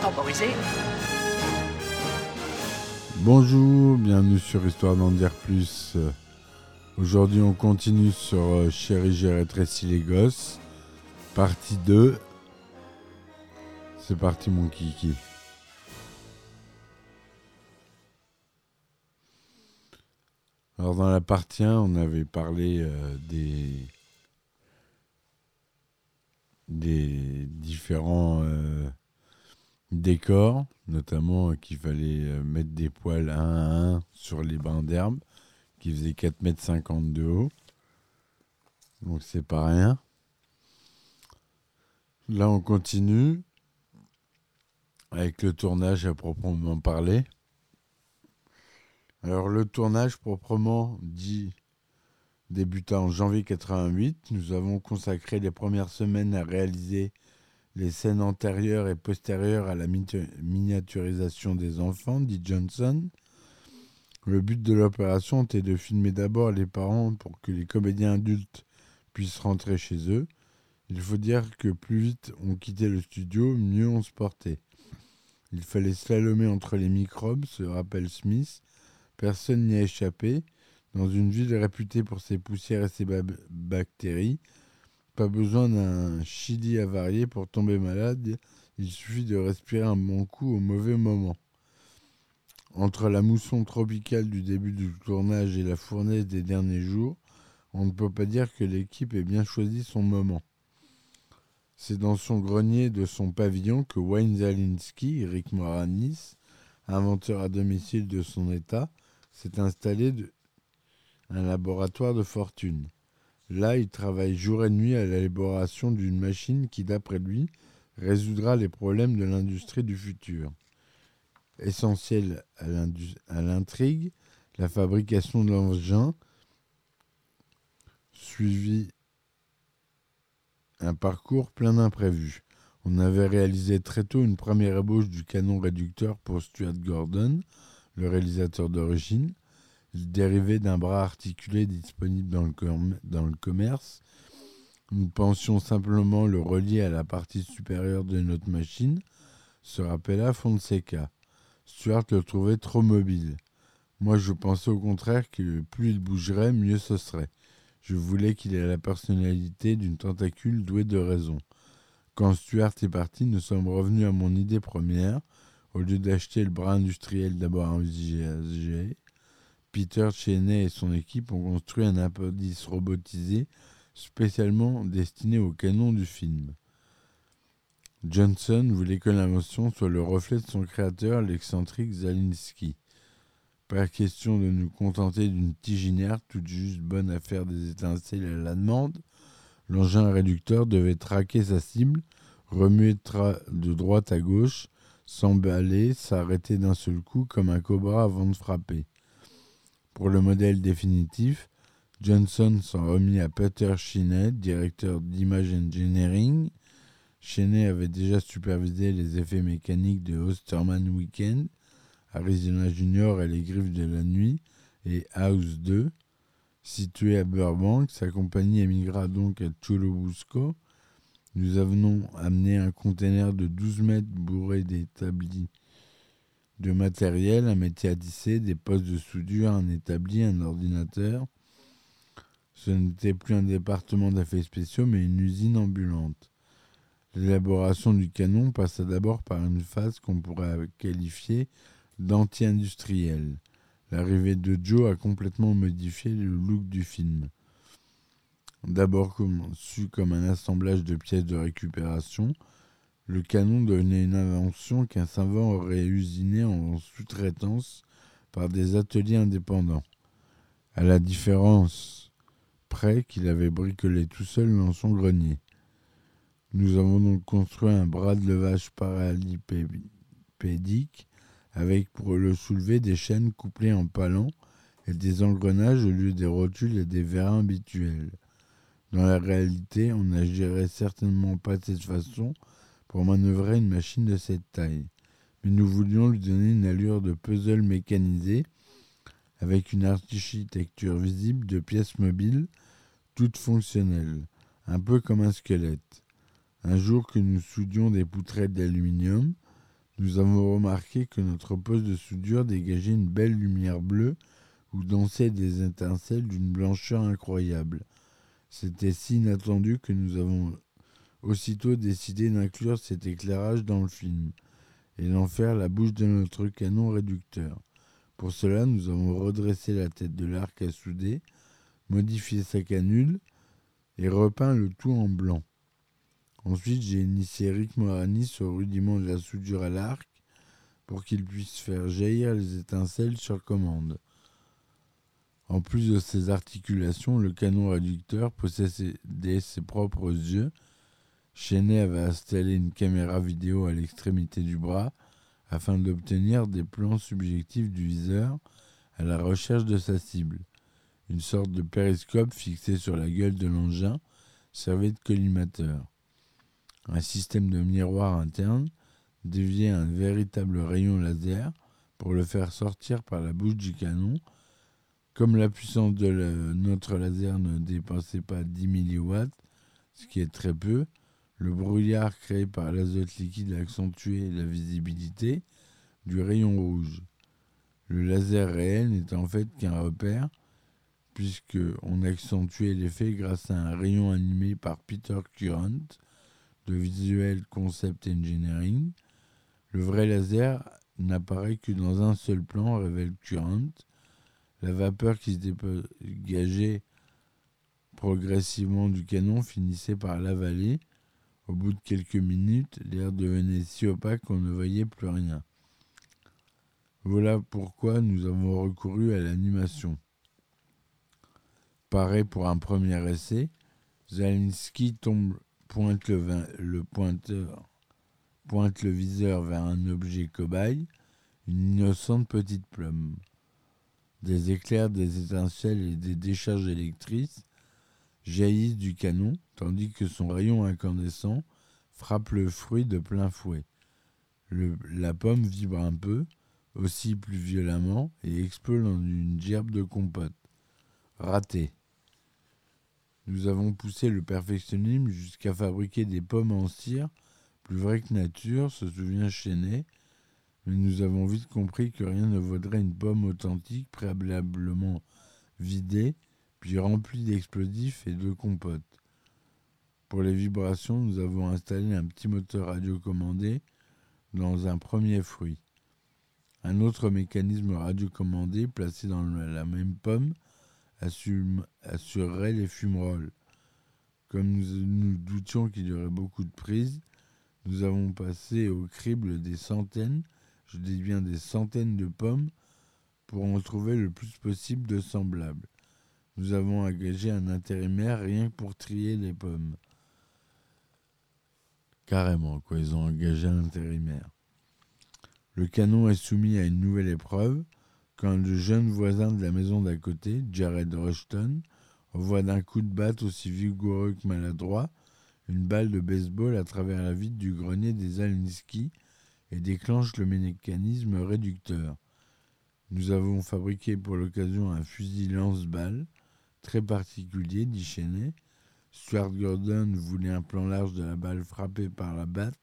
Temporisé. Bonjour, bienvenue sur Histoire d'en dire plus. Aujourd'hui, on continue sur euh, Chérie, j'ai rétréci les gosses. Partie 2. C'est parti, mon kiki. Alors, dans la partie 1, on avait parlé euh, des des différents euh, décors, notamment euh, qu'il fallait euh, mettre des poils un à un sur les bancs d'herbe, qui faisaient 4,50 m de haut. Donc c'est pas rien. Là on continue avec le tournage à proprement parler. Alors le tournage proprement dit débuta en janvier 88. Nous avons consacré les premières semaines à réaliser les scènes antérieures et postérieures à la mi- miniaturisation des enfants, dit Johnson. Le but de l'opération était de filmer d'abord les parents pour que les comédiens adultes puissent rentrer chez eux. Il faut dire que plus vite on quittait le studio, mieux on se portait. Il fallait slalomer entre les microbes, se rappelle Smith. Personne n'y a échappé. Dans une ville réputée pour ses poussières et ses bactéries, pas besoin d'un chili avarié pour tomber malade, il suffit de respirer un bon coup au mauvais moment. Entre la mousson tropicale du début du tournage et la fournaise des derniers jours, on ne peut pas dire que l'équipe ait bien choisi son moment. C'est dans son grenier de son pavillon que Wayne Zalinski, Rick Moranis, inventeur à domicile de son état, s'est installé un laboratoire de fortune. Là, il travaille jour et nuit à l'élaboration d'une machine qui, d'après lui, résoudra les problèmes de l'industrie du futur. Essentiel à l'intrigue, la fabrication de l'engin suivit un parcours plein d'imprévus. On avait réalisé très tôt une première ébauche du canon réducteur pour Stuart Gordon, le réalisateur d'origine. Il dérivait d'un bras articulé disponible dans le, dans le commerce. Nous pensions simplement le relier à la partie supérieure de notre machine, se rappela Fonseca. Stuart le trouvait trop mobile. Moi, je pensais au contraire que plus il bougerait, mieux ce serait. Je voulais qu'il ait la personnalité d'une tentacule douée de raison. Quand Stuart est parti, nous sommes revenus à mon idée première. Au lieu d'acheter le bras industriel d'abord USG, Peter Cheney et son équipe ont construit un appendice robotisé spécialement destiné au canon du film. Johnson voulait que l'invention soit le reflet de son créateur, l'excentrique Zalinski. Pas question de nous contenter d'une tiginaire toute juste bonne à faire des étincelles à la demande. L'engin réducteur devait traquer sa cible, remuer de, droite à gauche, s'emballer, s'arrêter d'un seul coup comme un cobra avant de frapper. Pour le modèle définitif, Johnson s'en remit à Peter Cheney, directeur d'Image Engineering. Cheney avait déjà supervisé les effets mécaniques de Osterman Weekend, Arizona Junior et les Griffes de la Nuit, et House 2. Situé à Burbank, sa compagnie émigra donc à Churubusco. Nous avenons amené un conteneur de 12 mètres bourré d'établis de matériel, un métier à tisser, des postes de soudure, un établi, un ordinateur. Ce n'était plus un département d'affaires spéciaux, mais une usine ambulante. L'élaboration du canon passa d'abord par une phase qu'on pourrait qualifier d'anti-industrielle. L'arrivée de Joe a complètement modifié le look du film. D'abord conçu comme un assemblage de pièces de récupération, Le canon devenait une invention qu'un savant aurait usinée en sous-traitance par des ateliers indépendants, à la différence près qu'il avait bricolé tout seul dans son grenier. Nous avons donc construit un bras de levage parallipédique avec pour le soulever des chaînes couplées en palan et des engrenages au lieu des rotules et des vérins habituels. Dans la réalité, on n'agirait certainement pas de cette façon pour manœuvrer une machine de cette taille, mais nous voulions lui donner une allure de puzzle mécanisé avec une architecture visible de pièces mobiles toutes fonctionnelles, un peu comme un squelette. Un jour que nous soudions des poutrelles d'aluminium, nous avons remarqué que notre poste de soudure dégageait une belle lumière bleue où dansaient des étincelles d'une blancheur incroyable. C'était si inattendu que nous avons aussitôt décidé d'inclure cet éclairage dans le film et d'en faire la bouche de notre canon réducteur. Pour cela, nous avons redressé la tête de l'arc à souder, modifié sa canule et repeint le tout en blanc. Ensuite, j'ai initié Rick Moranis au rudiment de la soudure à l'arc pour qu'il puisse faire jaillir les étincelles sur commande. En plus de ses articulations, le canon réducteur possédait ses propres yeux. Chenet avait installé une caméra vidéo à l'extrémité du bras afin d'obtenir des plans subjectifs du viseur à la recherche de sa cible. Une sorte de périscope fixé sur la gueule de l'engin servait de collimateur. Un système de miroir interne déviait un véritable rayon laser pour le faire sortir par la bouche du canon. Comme la puissance de notre laser ne dépassait pas 10 milliwatts, ce qui est très peu, le brouillard créé par l'azote liquide accentuait la visibilité du rayon rouge. Le laser réel n'était en fait qu'un repère, puisque on accentuait l'effet grâce à un rayon animé par Peter Current, de Visual Concept Engineering, le vrai laser n'apparaît que dans un seul plan, révèle Current. La vapeur qui se dégageait progressivement du canon finissait par l'avaler. Au bout de quelques minutes, l'air devenait si opaque qu'on ne voyait plus rien. Voilà pourquoi nous avons recouru à l'animation. Pareil pour un premier essai, Zalinski tombe pointe le, pointe le viseur vers un objet cobaye, une innocente petite plume. Des éclairs, des étincelles et des décharges électrices jaillissent du canon, tandis que son rayon incandescent frappe le fruit de plein fouet. La pomme vibre un peu, aussi plus violemment, et explose en une gerbe de compote. Raté. Nous avons poussé le perfectionnisme jusqu'à fabriquer des pommes en cire, plus vraies que nature, se souvient Chenet, mais nous avons vite compris que rien ne vaudrait une pomme authentique, préalablement vidée, puis remplie d'explosifs et de compote. Pour les vibrations, nous avons installé un petit moteur radiocommandé dans un premier fruit. Un autre mécanisme radiocommandé placé dans la même pomme assurerait les fumerolles. Comme nous, doutions qu'il y aurait beaucoup de prises, nous avons passé au crible des centaines, je dis bien des centaines de pommes, pour en trouver le plus possible de semblables. Nous avons engagé un intérimaire rien que pour trier les pommes. Carrément, quoi, ils ont engagé un intérimaire. Le canon est soumis à une nouvelle épreuve quand le jeune voisin de la maison d'à côté, Jared Rushton, envoie d'un coup de batte aussi vigoureux que maladroit une balle de baseball à travers la vitre du grenier des Alniski et déclenche le mécanisme réducteur. Nous avons fabriqué pour l'occasion un fusil lance-balles très particulier, dit Chenet. Stuart Gordon voulait un plan large de la balle frappée par la batte,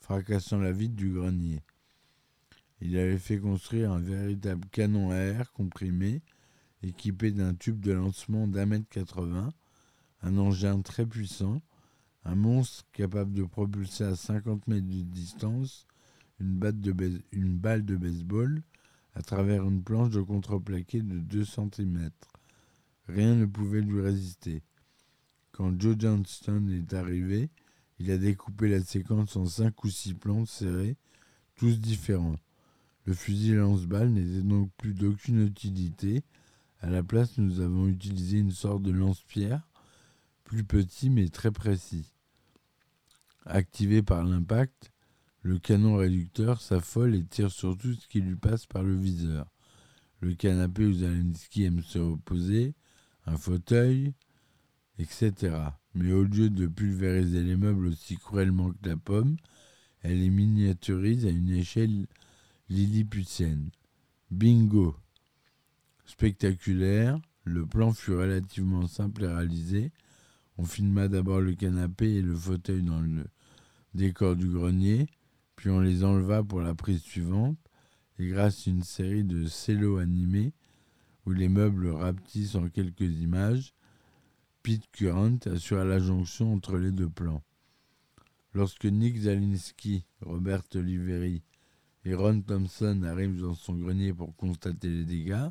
fracassant la vitre du grenier. Il avait fait construire un véritable canon à air comprimé, équipé d'un tube de lancement d'un mètre quatre-vingts, un engin très puissant, un monstre capable de propulser à 50 mètres de distance une, une balle de baseball à travers une planche de contreplaqué de 2 cm. Rien ne pouvait lui résister. Quand Joe Johnston est arrivé, Il a découpé la séquence en cinq ou six plans serrés, tous différents. Le fusil lance-balles n'était donc plus d'aucune utilité. À la place, nous avons utilisé une sorte de lance-pierre, plus petit mais très précis. Activé par l'impact, le canon réducteur s'affole et tire sur tout ce qui lui passe par le viseur. Le canapé où Zelensky aime se reposer, un fauteuil, etc. Mais au lieu de pulvériser les meubles aussi cruellement que la pomme, elle les miniaturise à une échelle lilliputienne. Bingo Spectaculaire, le plan fut relativement simple et réalisé. On filma d'abord le canapé et le fauteuil dans le décor du grenier, puis on les enleva pour la prise suivante, et grâce à une série de cellos animés, où les meubles rapetissent en quelques images, Pete Current assura la jonction entre les deux plans. Lorsque Nick Zalinski, Robert Oliveri et Ron Thompson arrivent dans son grenier pour constater les dégâts,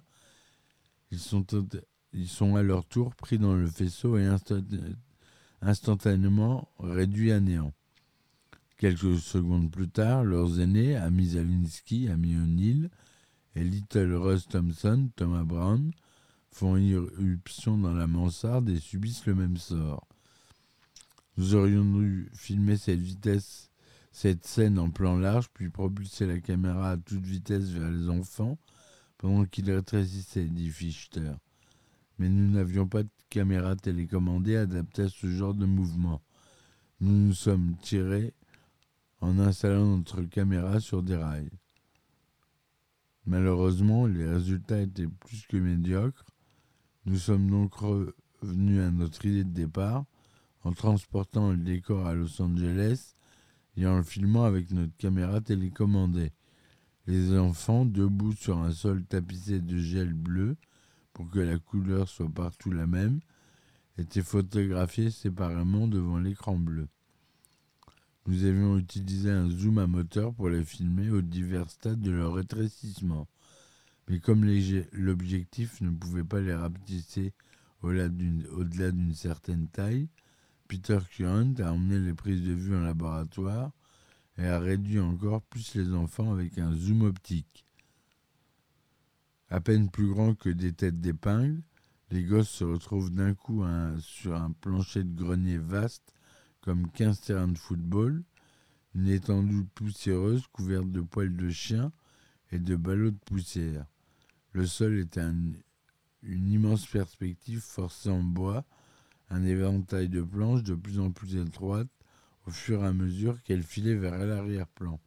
ils sont, à leur tour pris dans le faisceau et instantanément réduits à néant. Quelques secondes plus tard, leurs aînés, Amy Zalinski, Amy O'Neill et Little Russ Thompson, Thomas Brown, font irruption dans la mansarde et subissent le même sort. Nous aurions dû filmer cette vitesse cette scène en plan large, puis propulser la caméra à toute vitesse vers les enfants pendant qu'ils rétrécissaient, dit Fichter. Mais nous n'avions pas de caméra télécommandée adaptée à ce genre de mouvement. Nous nous sommes tirés en installant notre caméra sur des rails. Malheureusement, les résultats étaient plus que médiocres. Nous sommes donc revenus à notre idée de départ en transportant le décor à Los Angeles et en le filmant avec notre caméra télécommandée. Les enfants, debout sur un sol tapissé de gel bleu, pour que la couleur soit partout la même, étaient photographiés séparément devant l'écran bleu. Nous avions utilisé un zoom à moteur pour les filmer aux divers stades de leur rétrécissement. Mais comme l'objectif ne pouvait pas les rapetisser au-delà d'une certaine taille, Peter Current a emmené les prises de vue en laboratoire et a réduit encore plus les enfants avec un zoom optique. À peine plus grand que des têtes d'épingle, les gosses se retrouvent d'un coup sur un plancher de grenier vaste comme 15 terrains de football, une étendue poussiéreuse couverte de poils de chien et de ballots de poussière. Le sol était une immense perspective forcée en bois un éventail de planches de plus en plus étroites au fur et à mesure qu'elle filait vers l'arrière-plan,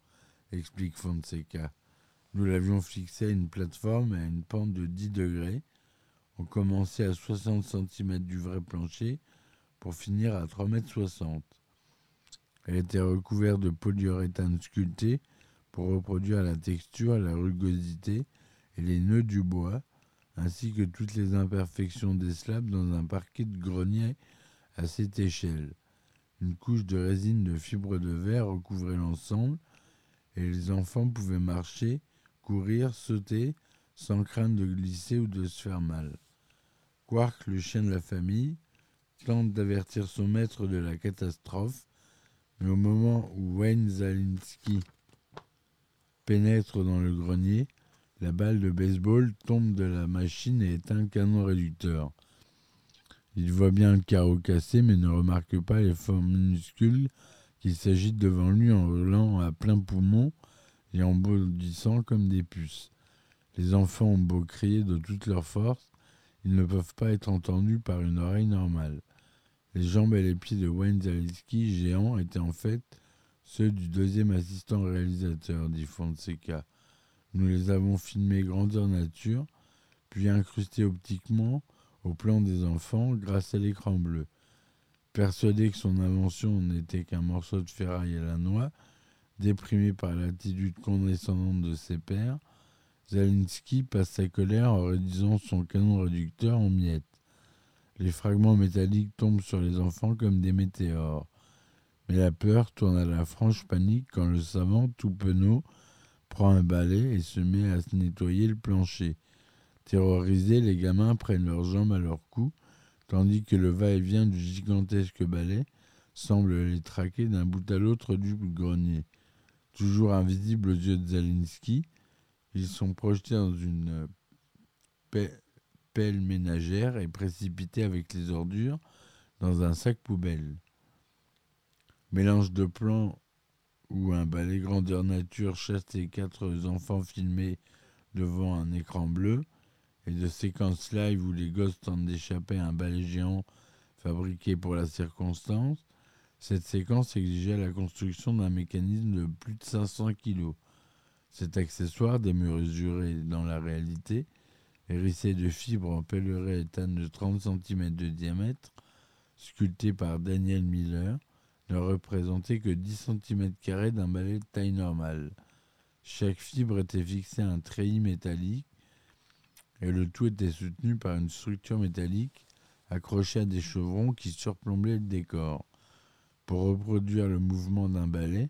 explique Fonseca. Nous l'avions fixée à une plateforme à une pente de 10 degrés. On commençait à 60 cm du vrai plancher pour finir à 3,60 m. Elle était recouverte de polyuréthane sculpté pour reproduire la texture, la rugosité les nœuds du bois, ainsi que toutes les imperfections des slabs dans un parquet de grenier à cette échelle. Une couche de résine de fibre de verre recouvrait l'ensemble et les enfants pouvaient marcher, courir, sauter sans crainte de glisser ou de se faire mal. Quark, le chien de la famille, tente d'avertir son maître de la catastrophe, mais au moment où Wayne Zalinski pénètre dans le grenier, la balle de baseball tombe de la machine et éteint le canon réducteur. Il voit bien le carreau cassé, mais ne remarque pas les formes minuscules qui s'agitent devant lui en hurlant à plein poumon et en bondissant comme des puces. Les enfants ont beau crier de toute leur force, ils ne peuvent pas être entendus par une oreille normale. Les jambes et les pieds de Wayne Zaleski, géants, étaient en fait ceux du deuxième assistant réalisateur, dit Fonseca. Nous les avons filmés grandeur nature, puis incrustés optiquement au plan des enfants grâce à l'écran bleu. Persuadé que son invention n'était qu'un morceau de ferraille à la noix, déprimé par l'attitude condescendante de ses pères, Zalinski passe sa colère en réduisant son canon réducteur en miettes. Les fragments métalliques tombent sur les enfants comme des météores. Mais la peur tourne à la franche panique quand le savant, tout penaud, prend un balai et se met à nettoyer le plancher. Terrorisés, les gamins prennent leurs jambes à leur cou, tandis que le va-et-vient du gigantesque balai semble les traquer d'un bout à l'autre du grenier. Toujours invisibles aux yeux de Zalinski, ils sont projetés dans une pelle ménagère et précipités avec les ordures dans un sac poubelle. Mélange de plans où un balai grandeur nature chasse les quatre enfants filmés devant un écran bleu, et de séquences live où les gosses tentent d'échapper à un balai géant fabriqué pour la circonstance, cette séquence exigeait la construction d'un mécanisme de plus de 500 kg. Cet accessoire, démesuré dans la réalité, hérissé de fibres en étanne de 30 cm de diamètre, sculpté par Daniel Miller, ne représentait que 10 cm d'un balai de taille normale. Chaque fibre était fixée à un treillis métallique et le tout était soutenu par une structure métallique accrochée à des chevrons qui surplombaient le décor. Pour reproduire le mouvement d'un balai,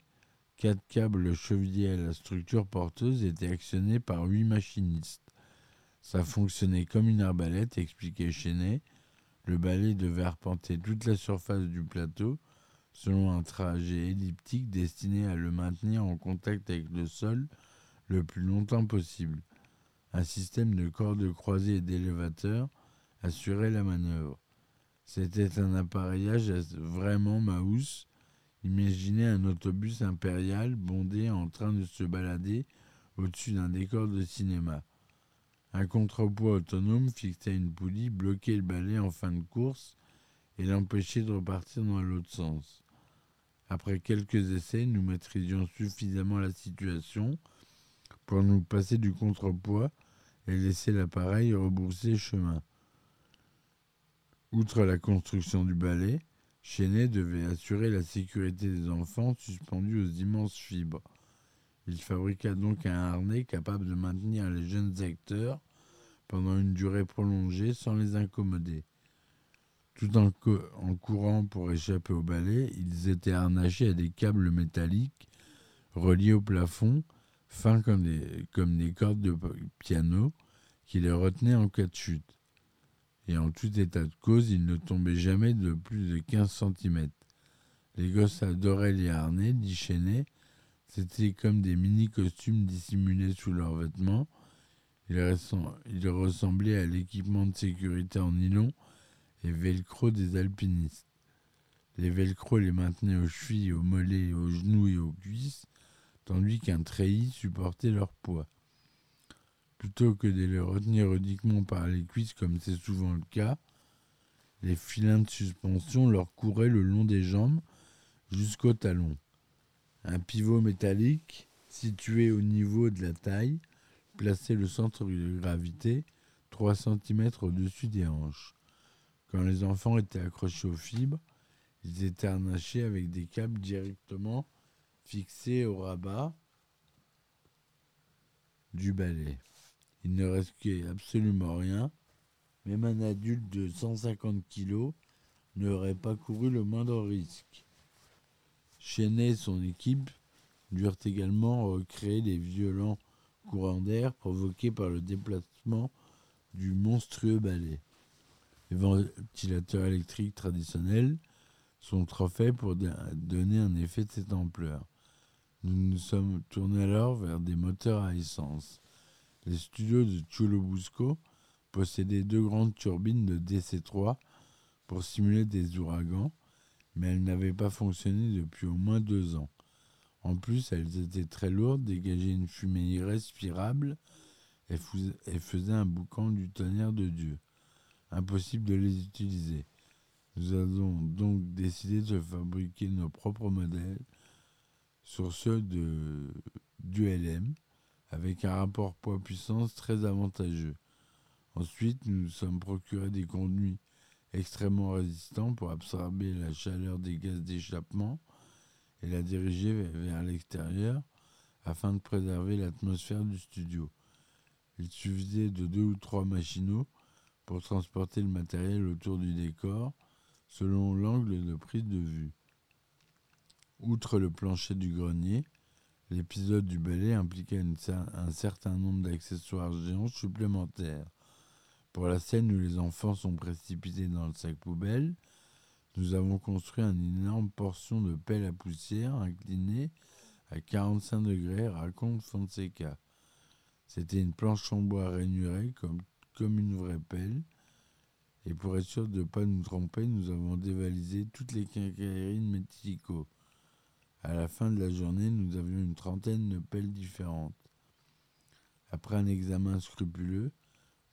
quatre câbles chevillés à la structure porteuse étaient actionnés par huit machinistes. Ça fonctionnait comme une arbalète, expliquait Chenet. Le balai devait arpenter toute la surface du plateau selon un trajet elliptique destiné à le maintenir en contact avec le sol le plus longtemps possible. Un système de cordes croisées et d'élévateurs assurait la manœuvre. C'était un appareillage vraiment maousse. Imaginez un autobus impérial bondé en train de se balader au-dessus d'un décor de cinéma. Un contrepoids autonome fixait une poulie bloquait le balai en fin de course et l'empêchait de repartir dans l'autre sens. Après quelques essais, nous maîtrisions suffisamment la situation pour nous passer du contrepoids et laisser l'appareil rebrousser chemin. Outre la construction du balai, Chenet devait assurer la sécurité des enfants suspendus aux immenses fibres. Il fabriqua donc un harnais capable de maintenir les jeunes acteurs pendant une durée prolongée sans les incommoder. Tout en, courant pour échapper au balai, ils étaient harnachés à des câbles métalliques reliés au plafond, fins comme des, cordes de piano, qui les retenaient en cas de chute. Et en tout état de cause, ils ne tombaient jamais de plus de 15 cm. Les gosses adoraient les harnais, déchaînés. C'était comme des mini-costumes dissimulés sous leurs vêtements. Ils ressemblaient à l'équipement de sécurité en nylon et velcro des alpinistes. Les velcro les maintenaient aux chevilles, aux mollets, aux genoux et aux cuisses, tandis qu'un treillis supportait leur poids. Plutôt que de les retenir uniquement par les cuisses comme c'est souvent le cas, les filins de suspension leur couraient le long des jambes jusqu'au talon. Un pivot métallique, situé au niveau de la taille, plaçait le centre de gravité 3 cm au-dessus des hanches. Quand les enfants étaient accrochés aux fibres, ils étaient harnachés avec des câbles directement fixés au rabat du balai. Il ne risquait absolument rien. Même un adulte de 150 kg n'aurait pas couru le moindre risque. Chenet et son équipe durent également recréer les violents courants d'air provoqués par le déplacement du monstrueux balai. Les ventilateurs électriques traditionnels sont trop faits pour donner un effet de cette ampleur. Nous nous sommes tournés alors vers des moteurs à essence. Les studios de Chulobusco possédaient deux grandes turbines de DC-3 pour simuler des ouragans, mais elles n'avaient pas fonctionné depuis au moins deux ans. En plus, elles étaient très lourdes, dégageaient une fumée irrespirable et faisaient un boucan du tonnerre de Dieu impossible de les utiliser. Nous avons donc décidé de fabriquer nos propres modèles sur ceux de, du LM avec un rapport poids-puissance très avantageux. Ensuite, nous nous sommes procurés des conduits extrêmement résistants pour absorber la chaleur des gaz d'échappement et la diriger vers l'extérieur afin de préserver l'atmosphère du studio. Il suffisait de deux ou trois machinaux pour transporter le matériel autour du décor selon l'angle de prise de vue. Outre le plancher du grenier, l'épisode du balai impliquait un certain nombre d'accessoires géants supplémentaires. Pour la scène où les enfants sont précipités dans le sac poubelle, nous avons construit une énorme portion de pelle à poussière inclinée à 45 degrés, raconte Fonseca. C'était une planche en bois rainurée comme, comme une vraie pelle. Et pour être sûr de ne pas nous tromper, nous avons dévalisé toutes les quincailleries de. À la fin de la journée, nous avions une trentaine de pelles différentes. Après un examen scrupuleux,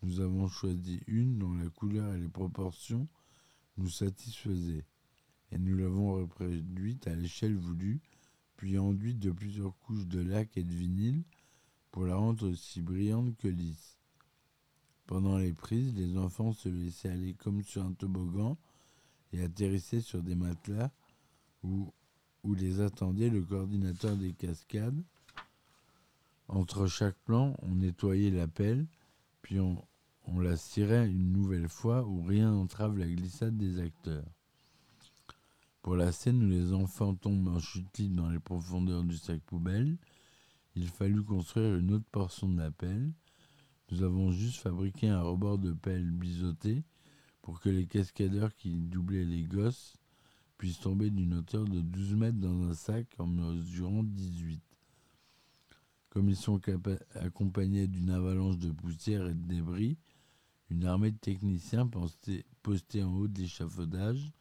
nous avons choisi une dont la couleur et les proportions nous satisfaisaient, et nous l'avons reproduite à l'échelle voulue, puis enduite de plusieurs couches de lac et de vinyle pour la rendre aussi brillante que lisse. Pendant les prises, les enfants se laissaient aller comme sur un toboggan et atterrissaient sur des matelas où, les attendait le coordinateur des cascades. Entre chaque plan, on nettoyait la pelle, puis on, on la cirait une nouvelle fois où rien n'entrave la glissade des acteurs. Pour la scène où les enfants tombent en chute libre dans les profondeurs du sac poubelle, il fallut construire une autre portion de la pelle. Nous avons juste fabriqué un rebord de pelle biseauté pour que les cascadeurs qui doublaient les gosses puissent tomber d'une hauteur de 12 mètres dans un sac en mesurant 18. Comme ils sont accompagnés d'une avalanche de poussière et de débris, une armée de techniciens postés en haut de l'échafaudage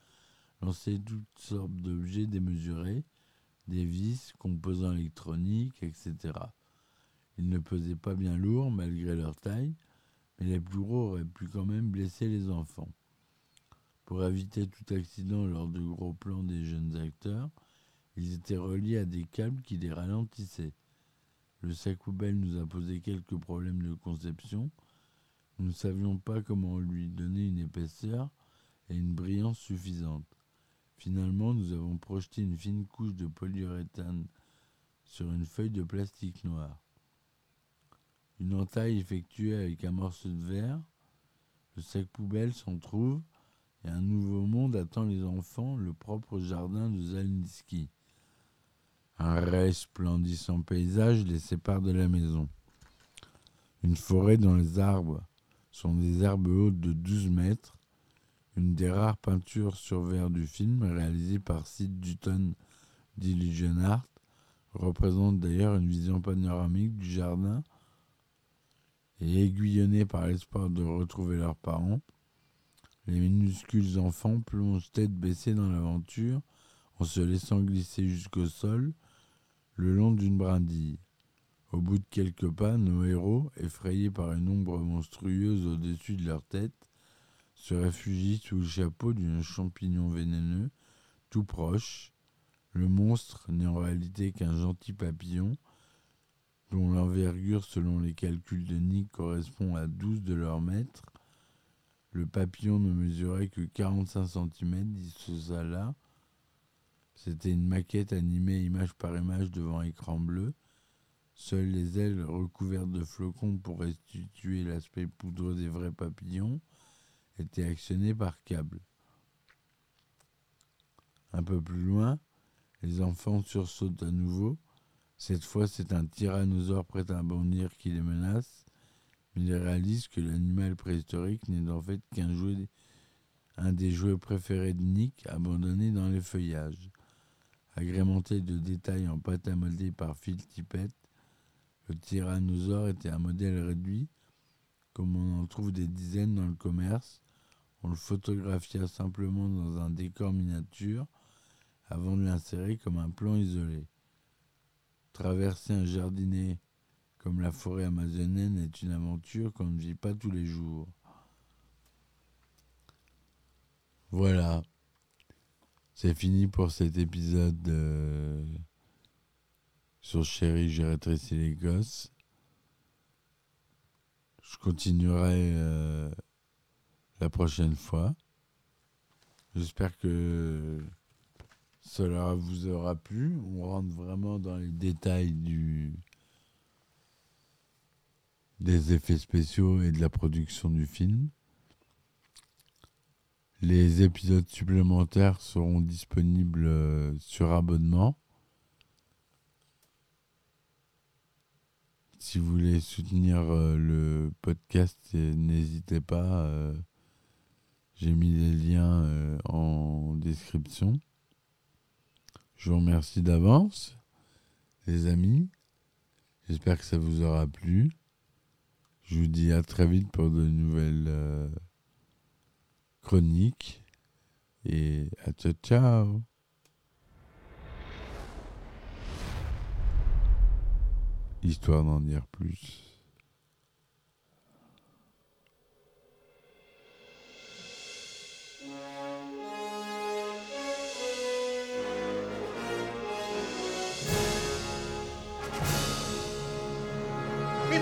lançait toutes sortes d'objets démesurés, des vis, composants électroniques, etc. Ils ne pesaient pas bien lourd malgré leur taille, mais les plus gros auraient pu quand même blesser les enfants. Pour éviter tout accident lors de gros plans des jeunes acteurs, ils étaient reliés à des câbles qui les ralentissaient. Le sac poubelle nous a posé quelques problèmes de conception, nous ne savions pas comment lui donner une épaisseur et une brillance suffisantes. Finalement, nous avons projeté une fine couche de polyuréthane sur une feuille de plastique noir. Une entaille effectuée avec un morceau de verre, le sac poubelle s'en trouve et un nouveau monde attend les enfants, le propre jardin de Zalnitsky. Un resplendissant paysage les sépare de la maison. Une forêt dans les arbres sont des herbes hautes de 12 mètres, une des rares peintures sur verre du film réalisée par Sid Dutton d'Illusion Art représente d'ailleurs une vision panoramique du jardin et aiguillonnée par l'espoir de retrouver leurs parents. Les minuscules enfants plongent tête baissée dans l'aventure en se laissant glisser jusqu'au sol le long d'une brindille. Au bout de quelques pas, nos héros, effrayés par une ombre monstrueuse au-dessus de leur tête, se réfugient sous le chapeau d'un champignon vénéneux, tout proche. Le monstre n'est en réalité qu'un gentil papillon, dont l'envergure selon les calculs de Nick correspond à 12 de leur mètre. Le papillon ne mesurait que 45 cm, dit là. C'était une maquette animée image par image devant écran bleu. Seules les ailes recouvertes de flocons pour restituer l'aspect poudreux des vrais papillons étaient actionnées par câble. Un peu plus loin, les enfants sursautent à nouveau. Cette fois, c'est un tyrannosaure prêt à bondir qui les menace, mais ils réalisent que l'animal préhistorique n'est en fait qu'un jouet, un des jouets préférés de Nick, abandonné dans les feuillages. Agrémenté de détails en pâte à modeler par Phil Tippett, le tyrannosaure était un modèle réduit, comme on en trouve des dizaines dans le commerce. On le photographia simplement dans un décor miniature avant de l'insérer comme un plan isolé. Traverser un jardinet comme la forêt amazonienne est une aventure qu'on ne vit pas tous les jours. Voilà, c'est fini pour cet épisode. Euh, sur Chérie, j'ai rétréci les gosses. Je continuerai euh, la prochaine fois. J'espère que cela vous aura plu. On rentre vraiment dans les détails des effets spéciaux et de la production du film. Les épisodes supplémentaires seront disponibles euh, sur abonnement. Si vous voulez soutenir euh, le podcast, n'hésitez pas. Euh, J'ai mis les liens euh, en description. Je vous remercie d'avance, les amis. J'espère que ça vous aura plu. Je vous dis à très vite pour de nouvelles euh, chroniques. Et à ciao ciao Histoire d'en dire plus.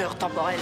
convecteur temporel